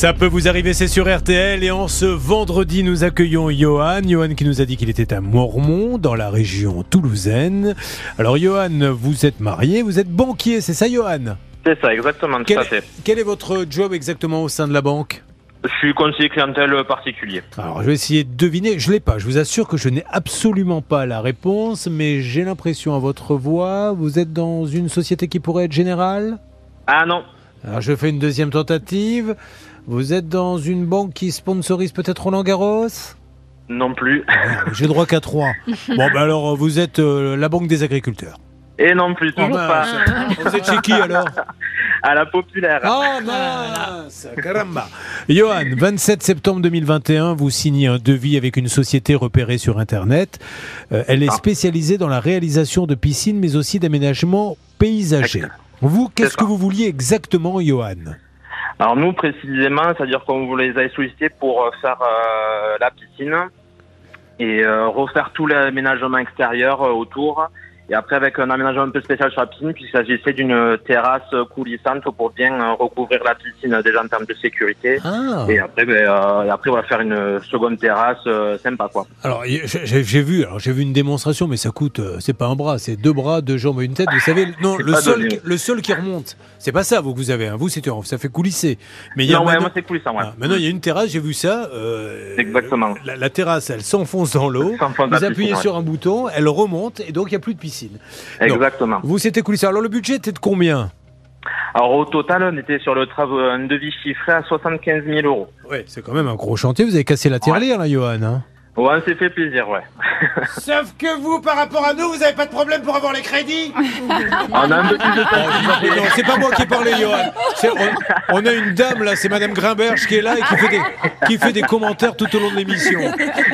Ça peut vous arriver, c'est sur RTL. Et en ce vendredi, nous accueillons Johan. Johan qui nous a dit qu'il était à Mormont, dans la région toulousaine. Alors, Johan, vous êtes marié, vous êtes banquier, c'est ça, Johan? C'est ça, exactement, quel, quel est votre job exactement au sein de la banque? Je suis conseiller clientèle particulier. Alors, je vais essayer de deviner. Je l'ai pas. Je vous assure que je n'ai absolument pas la réponse, mais j'ai l'impression à votre voix, vous êtes dans une société qui pourrait être générale? Ah non, Alors, je fais une deuxième tentative. Vous êtes dans une banque qui sponsorise peut-être Roland Garros? Non plus. Merde, J'ai droit qu'à trois. Bon, ben alors, vous êtes euh, la banque des agriculteurs. Et non plus, toujours Ah, pas. Vous êtes chez qui alors? À la populaire. Ah mince Caramba Johan, 27 septembre 2021, vous signez un devis avec une société repérée sur Internet. Euh, elle est Ah. spécialisée dans la réalisation de piscines, mais aussi d'aménagements paysagers. Vous, qu'est-ce que vous vouliez exactement, Johan? Alors nous, précisément, c'est-à-dire qu'on vous les a sollicités pour euh, faire euh, la piscine et euh, refaire tout l'aménagement extérieur autour. Et après, avec un aménagement un peu spécial sur la piscine, puisqu'il s'agissait d'une terrasse coulissante pour bien euh, recouvrir la piscine déjà en termes de sécurité. Ah Et après, ben, euh, et après, on va faire une seconde terrasse euh, sympa, quoi. Alors, j'ai vu, alors j'ai vu une démonstration, mais ça coûte, euh, c'est pas un bras, c'est deux bras, deux jambes et une tête. Vous savez, non, le sol, donné. le sol qui remonte, c'est pas ça, vous que vous avez. hein. Vous, c'est ça fait coulisser. Mais il y a Non, ouais, moi, c'est coulissant, ouais. Ah, maintenant, il y a une terrasse, j'ai vu ça. Exactement. La, la terrasse, elle s'enfonce dans l'eau. Vous appuyez piscine, sur un bouton, elle remonte et donc il n'y a plus de piscine. Exactement. Vous, c'était coulissé. Alors, le budget était de combien? Alors au total, on était sur le travail, un devis chiffré à 75 000 euros. Oui, c'est quand même un gros chantier. Vous avez cassé la tirelire, là, Johan. hein? Ouais, on s'est fait plaisir, ouais. Sauf que vous, par rapport à nous, vous avez pas de problème pour avoir les crédits On a un peu plus de temps. non, c'est pas moi qui ai parlé, Johan. C'est- On, on a une dame, là, c'est Madame Grimberge qui est là et qui fait des, qui fait des commentaires tout au long de l'émission.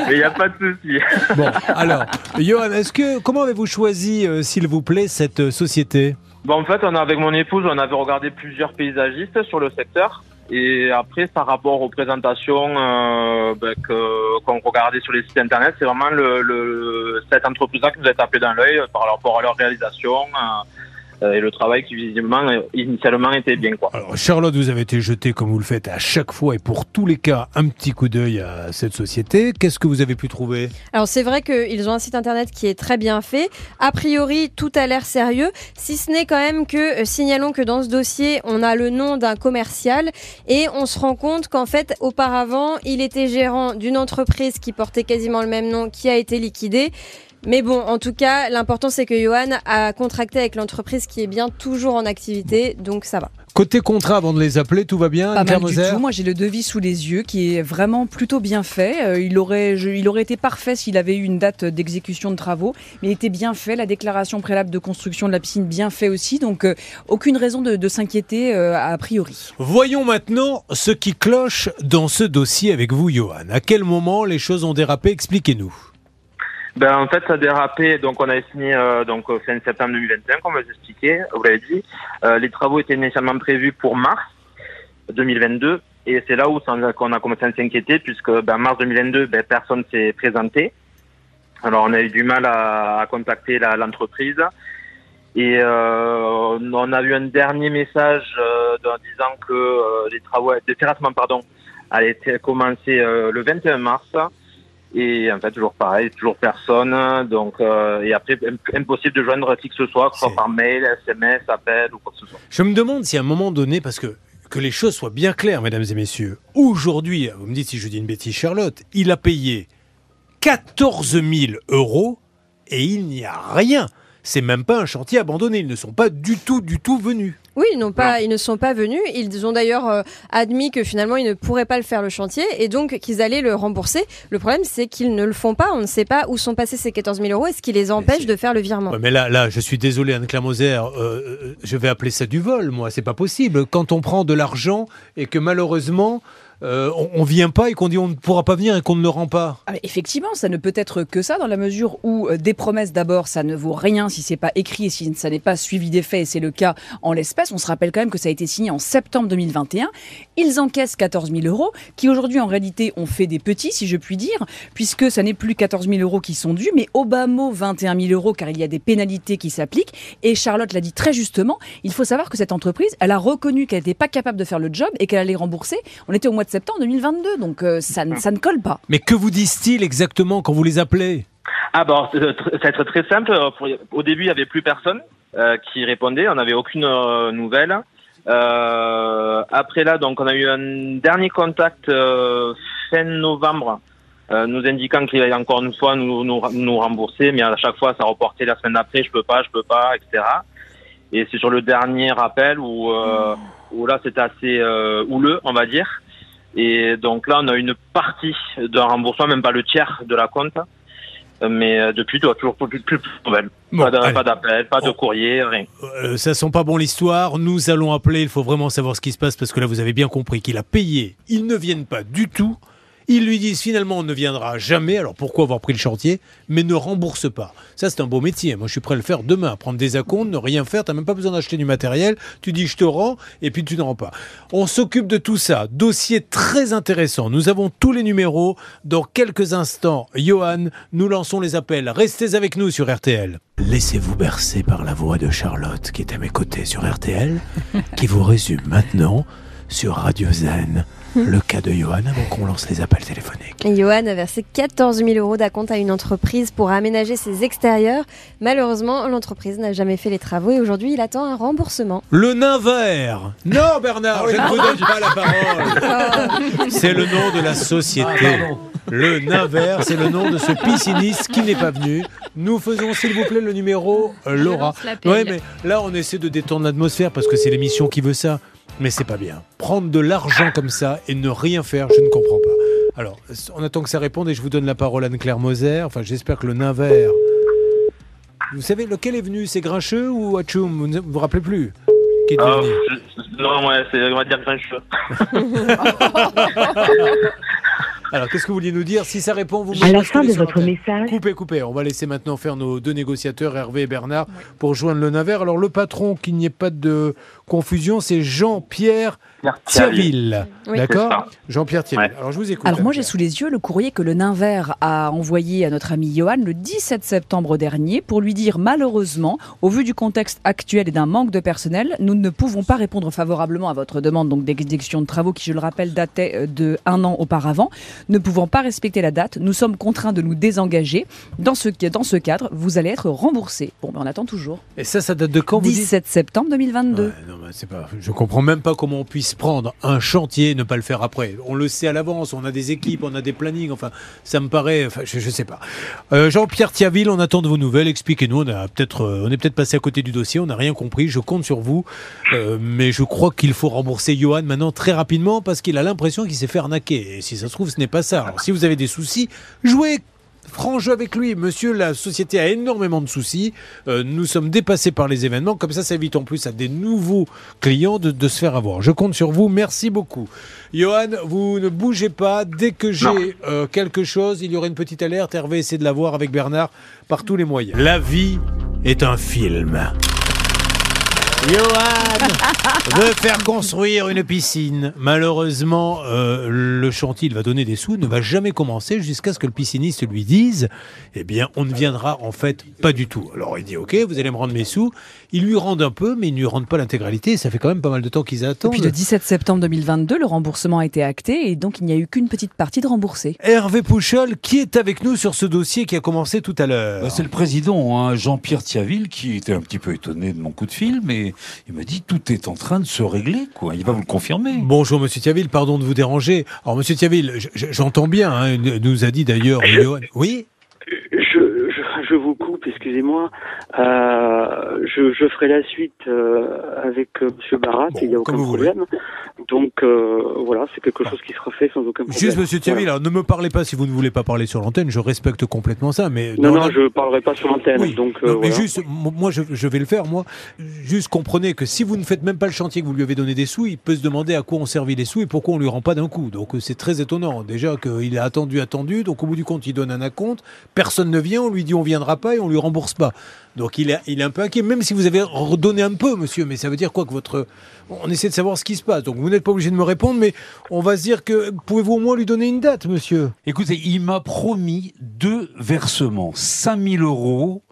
Mais il n'y a pas de souci. Bon, alors, Johan, est-ce que, comment avez-vous choisi, euh, s'il vous plaît, cette euh, société? Bon, en fait, on a, avec mon épouse, on avait regardé plusieurs paysagistes sur le secteur. Et après, par rapport aux présentations euh, ben, que- qu'on regardait sur les sites internet, c'est vraiment le, le, cette entreprise-là qui nous a tapé dans l'œil euh, par rapport à leur réalisation euh, et le travail qui visiblement euh, initialement était bien quoi. Alors, Charlotte, vous avez été jetée, comme vous le faites à chaque fois et pour tous les cas, un petit coup d'œil à cette société. Qu'est-ce que vous avez pu trouver? Alors c'est vrai qu'ils ont un site internet qui est très bien fait. A priori, tout a l'air sérieux, si ce n'est quand même que, euh, signalons que dans ce dossier, on a le nom d'un commercial et on se rend compte qu'en fait, auparavant, il était gérant d'une entreprise qui portait quasiment le même nom, qui a été liquidée. Mais bon, en tout cas, l'important c'est que Johan a contracté avec l'entreprise qui est bien toujours en activité, donc ça va. Côté contrat, avant de les appeler, tout va bien Pas mal du Moser tout. Moi, j'ai le devis sous les yeux qui est vraiment plutôt bien fait. Euh, il, aurait, je- il aurait été parfait s'il avait eu une date d'exécution de travaux, mais il était bien fait. La déclaration préalable de construction de la piscine bien fait aussi. Donc, euh, aucune raison de, de s'inquiéter euh, a priori. Voyons maintenant ce qui cloche dans ce dossier avec vous, Johan. À quel moment les choses ont dérapé? Expliquez-nous. Ben, en fait, ça a dérapé. Donc, on a signé euh, donc fin septembre 2021, comme vous expliqué, vous l'avez dit. Euh, les travaux étaient initialement prévus pour mars 2022. Et c'est là où qu'on a commencé à s'inquiéter, puisque ben, mars 2022, ben, personne s'est présenté. Alors, on a eu du mal à, à contacter l'entreprise. Et euh, on a eu un dernier message euh, disant que euh, les travaux de terrassement pardon, allaient commencer euh, le 21 mars. Et en fait, toujours pareil, toujours personne. Donc, euh, et après, imp- impossible de joindre qui que ce soit, que ce soit par mail, SMS, appel ou quoi que ce soit. Je me demande si à un moment donné, parce que que les choses soient bien claires, mesdames et messieurs, aujourd'hui, vous me dites si je dis une bêtise, Charlotte, il a payé 14 000 euros et il n'y a rien. C'est même pas un chantier abandonné. Ils ne sont pas du tout, du tout venus. Oui, ils, n'ont pas, ils ne sont pas venus. Ils ont d'ailleurs euh, admis que finalement, ils ne pourraient pas le faire le chantier et donc qu'ils allaient le rembourser. Le problème, c'est qu'ils ne le font pas. On ne sait pas où sont passés ces 14 000 euros et ce qui les empêche de faire le virement. Ouais, mais là, là, je suis désolé, Anne-Claire Moser, euh, euh, je vais appeler ça du vol, moi. C'est pas possible. Quand on prend de l'argent et que malheureusement, euh, on, on vient pas et qu'on dit on ne pourra pas venir et qu'on ne le rend pas. Ah, effectivement, ça ne peut être que ça, dans la mesure où euh, des promesses, d'abord, ça ne vaut rien si c'est pas écrit et si ça n'est pas suivi des faits, et c'est le cas en l'espèce. On se rappelle quand même que ça a été signé en septembre 2021. Ils encaissent 14 000 euros, qui aujourd'hui, en réalité, ont fait des petits, si je puis dire, puisque ça n'est plus 14 000 euros qui sont dus, mais mot 21 000 euros, car il y a des pénalités qui s'appliquent. Et Charlotte l'a dit très justement, il faut savoir que cette entreprise, elle a reconnu qu'elle n'était pas capable de faire le job et qu'elle allait rembourser. On était au mois de septembre 2022, donc euh, ça, ne- ça ne colle pas. Mais que vous disent-ils exactement quand vous les appelez? Ah bon, ça va être très simple. Pour- Au début, il y avait plus personne euh, qui répondait. On n'avait aucune euh, nouvelle. Euh, après là, donc on a eu un dernier contact euh, fin novembre, euh, nous indiquant qu'il allait encore une fois nous, nous, nous rembourser, mais à chaque fois ça reportait la semaine d'après, je peux pas, je peux pas, etc. Et c'est sur le dernier appel où, euh, où là c'était assez euh, houleux, on va dire. Et donc là, on a une partie d'un remboursement, même pas le tiers de la compte. Mais euh, depuis, tu toujours plus, plus, plus. Bon, pas allez. pas d'appel, pas de Oh. courrier, rien. Euh, ça sent pas bon l'histoire. Nous allons appeler. Il faut vraiment savoir ce qui se passe parce que là, vous avez bien compris qu'il a payé. Ils ne viennent pas du tout. Ils lui disent finalement on ne viendra jamais. Alors pourquoi avoir pris le chantier? Mais ne rembourse pas. Ça c'est un beau métier. Moi je suis prêt à le faire demain. Prendre des acomptes, ne rien faire. T'as même pas besoin d'acheter du matériel. Tu dis je te rends et puis tu ne rends pas. On s'occupe de tout ça. Dossier très intéressant. Nous avons tous les numéros. Dans quelques instants, Johan, nous lançons les appels. Restez avec nous sur RTL. Laissez-vous bercer par la voix de Charlotte qui est à mes côtés sur RTL, qui vous résume maintenant sur Radio Zen le cas de Johan avant qu'on lance les appels téléphoniques. Johan a versé 14 000 euros d'acompte à une entreprise pour aménager ses extérieurs. Malheureusement, l'entreprise n'a jamais fait les travaux et aujourd'hui, il attend un remboursement. Le nain vert Non Bernard, je ne vous donne pas la parole C'est le nom de la société. Le nain vert, c'est le nom de ce pisciniste qui n'est pas venu. Nous faisons, s'il vous plaît, le numéro euh, Laura. Ouais, mais là, on essaie de détendre l'atmosphère parce que c'est l'émission qui veut ça. Mais c'est pas bien. Prendre de l'argent comme ça et ne rien faire, je ne comprends pas. Alors, on attend que ça réponde et je vous donne la parole à Anne-Claire Moser. Enfin, j'espère que le nain vert. Vous savez, lequel est venu? C'est Grincheux ou Hachoum Vous ne vous, rappelez plus? Qui est venu je- non, ouais, c'est, on va dire grincheux. Alors, qu'est-ce que vous vouliez nous dire Si ça répond, vous À la fin de votre message, Coupez, coupez. On va laisser maintenant faire nos deux négociateurs, Hervé et Bernard, pour joindre le Naver. Alors, le patron, qu'il n'y ait pas de confusion, c'est Jean-Pierre Thierville. Oui. D'accord. Jean-Pierre Thierville. Ouais. Alors, je vous écoute. Alors moi j'ai sous les yeux le courrier que le nain vert a envoyé à notre ami Johan le 17 septembre dernier pour lui dire malheureusement, au vu du contexte actuel et d'un manque de personnel, nous ne pouvons pas répondre favorablement à votre demande donc d'exécution de travaux qui je le rappelle datait euh, de un an auparavant. Ne pouvant pas respecter la date, nous sommes contraints de nous désengager. Dans ce, dans ce cadre, vous allez être remboursé. Bon, ben on attend toujours. Et ça, ça date de quand vous dites? 17 septembre 2022. Ouais, non, pas, je comprends même pas comment on puisse prendre un chantier et ne pas le faire après. On le sait à l'avance, on a des équipes, on a des plannings, enfin, ça me paraît, enfin, je, je sais pas. Euh, Jean-Pierre Thiaville, on attend de vos nouvelles, expliquez-nous, on, a peut-être, euh, on est peut-être passé à côté du dossier, on n'a rien compris, je compte sur vous, Euh, mais je crois qu'il faut rembourser Johan maintenant très rapidement parce qu'il a l'impression qu'il s'est fait arnaquer. Et si ça se trouve, ce n'est pas ça. Alors, si vous avez des soucis, jouez franc jeu avec lui. Monsieur, la société a énormément de soucis. Euh, nous sommes dépassés par les événements. Comme ça, ça évite en plus à des nouveaux clients de, de se faire avoir. Je compte sur vous. Merci beaucoup. Johan, vous ne bougez pas. Dès que j'ai euh, quelque chose, il y aura une petite alerte. Hervé essaie de la voir avec Bernard par tous les moyens. La vie est un film. Johan veut faire construire une piscine. Malheureusement, euh, le chantier, il va donner des sous, ne va jamais commencer jusqu'à ce que le pisciniste lui dise Eh bien, on ne viendra en fait pas du tout. Alors il dit Ok, vous allez me rendre mes sous. Ils lui rendent un peu, mais ils ne lui rendent pas l'intégralité. Ça fait quand même pas mal de temps qu'ils attendent. Depuis le 17 septembre 2022, le remboursement a été acté et donc il n'y a eu qu'une petite partie de remboursée. Hervé Pouchol, qui est avec nous sur ce dossier qui a commencé tout à l'heure Bah, c'est le président, hein, Jean-Pierre Thiaville, qui était un petit peu étonné de mon coup de fil, mais il m'a dit tout est en train de se régler, quoi. Il va vous le confirmer. Bonjour Monsieur Thiaville, pardon de vous déranger. Alors Monsieur Thiaville, j'entends bien, hein, il nous a dit d'ailleurs Johan. Oui Je, vous coupe, excusez-moi. Euh, je, je ferai la suite euh, avec euh, Monsieur Barat, Bon, il n'y a aucun problème. Donc euh, voilà, c'est quelque chose qui sera fait sans aucun problème. Juste, monsieur Voilà. alors, ne me parlez pas si vous ne voulez pas parler sur l'antenne, je respecte complètement ça, mais... Non, non, la- je parlerai pas sur l'antenne. Oui, Donc non, mais voilà. juste, m- moi je, je vais le faire, moi. Juste comprenez que si vous ne faites même pas le chantier que vous lui avez donné des sous, il peut se demander à quoi on servit les sous et pourquoi on lui rend pas d'un coup. Donc c'est très étonnant. Déjà qu'il a attendu, attendu, donc au bout du compte, il donne un acompte, personne ne vient, on lui dit on viendra pas et on lui rembourse pas. Donc il est, il est un peu inquiet, même si vous avez redonné un peu, monsieur, mais ça veut dire quoi que votre... On essaie de savoir ce qui se passe. Donc vous n'êtes pas obligé de me répondre, mais on va se dire que... Pouvez-vous au moins lui donner une date, monsieur? Écoutez, il m'a promis deux versements, 5000 euros,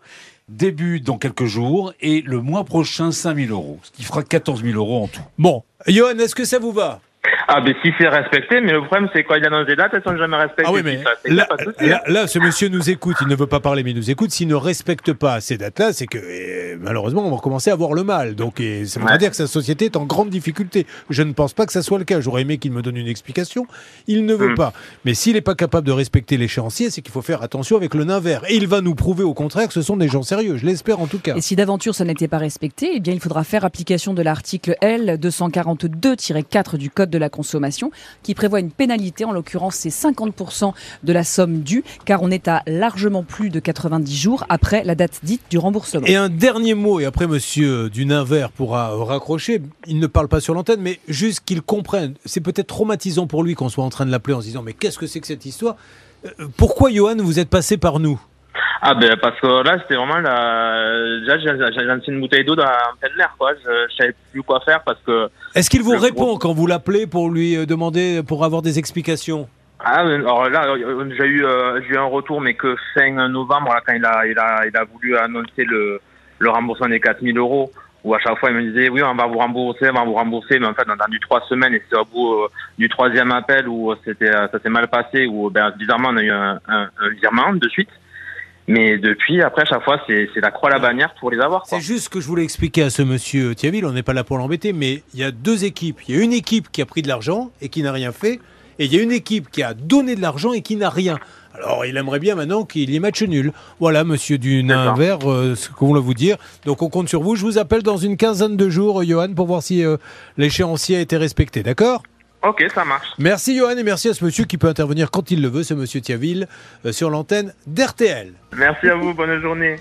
début dans quelques jours, et le mois prochain 5000 euros, ce qui fera 14 000 euros en tout. Bon, Johan, est-ce que ça vous va? Ah, ben si c'est respecté, mais le problème, c'est quand il annonce des dates, elles sont jamais respectées. Ah oui, mais ça, là, pas de souci. là, là, ce monsieur nous écoute, il ne veut pas parler, mais il nous écoute. S'il ne respecte pas ces dates-là, c'est que eh, malheureusement, on va commencer à avoir le mal. Donc, et ça voudrait Ouais. dire que sa société est en grande difficulté. Je ne pense pas que ça soit le cas. J'aurais aimé qu'il me donne une explication. Il ne veut Hmm. pas. Mais s'il n'est pas capable de respecter l'échéancier, c'est qu'il faut faire attention avec le nain vert. Et il va nous prouver au contraire que ce sont des gens sérieux. Je l'espère en tout cas. Et si d'aventure ça n'était pas respecté, eh bien il faudra faire application de l'article L 242-4 du Code de la consommation qui prévoit une pénalité, en l'occurrence c'est 50% de la somme due, car on est à largement plus de 90 jours après la date dite du remboursement. Et un dernier mot, et après monsieur du nain vert pourra raccrocher. Il ne parle pas sur l'antenne, mais juste qu'il comprenne. C'est peut-être traumatisant pour lui qu'on soit en train de l'appeler en se disant Mais qu'est-ce que c'est que cette histoire? Euh, Pourquoi, Johan, vous êtes passé par nous? Ah ben parce que là c'était vraiment la... déjà j'ai lancé une bouteille d'eau dans en plein air quoi. Je, je savais plus quoi faire parce que Est-ce qu'il vous répond gros- quand vous l'appelez pour lui euh, demander, pour avoir des explications? Ah alors là euh, j'ai eu euh, j'ai eu un retour mais que fin novembre là, quand il a il a il a voulu annoncer le le remboursement des 4000 euros où à chaque fois il me disait oui on va vous rembourser on va vous rembourser mais en fait on a attendu trois semaines et c'est au bout euh, du troisième appel où c'était ça s'est mal passé où ben bizarrement on a eu un, un, un virement de suite mais depuis après à chaque fois c'est la croix à la bannière pour les avoir. C'est juste ce que je voulais expliquer à ce monsieur Thiaville. On n'est pas là pour l'embêter, mais il y a deux équipes. Il y a une équipe qui a pris de l'argent et qui n'a rien fait, et il y a une équipe qui a donné de l'argent et qui n'a rien. Alors, il aimerait bien maintenant qu'il y ait match nul. Voilà, monsieur du nain vert, euh, ce qu'on voulait vous dire. Donc, on compte sur vous. Je vous appelle dans une quinzaine de jours, euh, Johan, pour voir si euh, l'échéancier a été respecté. D'accord? Ok ça marche. Merci, Johan, et merci à ce monsieur qui peut intervenir quand il le veut, ce monsieur Thiaville, euh, sur l'antenne d'RTL. Merci à vous bonne journée.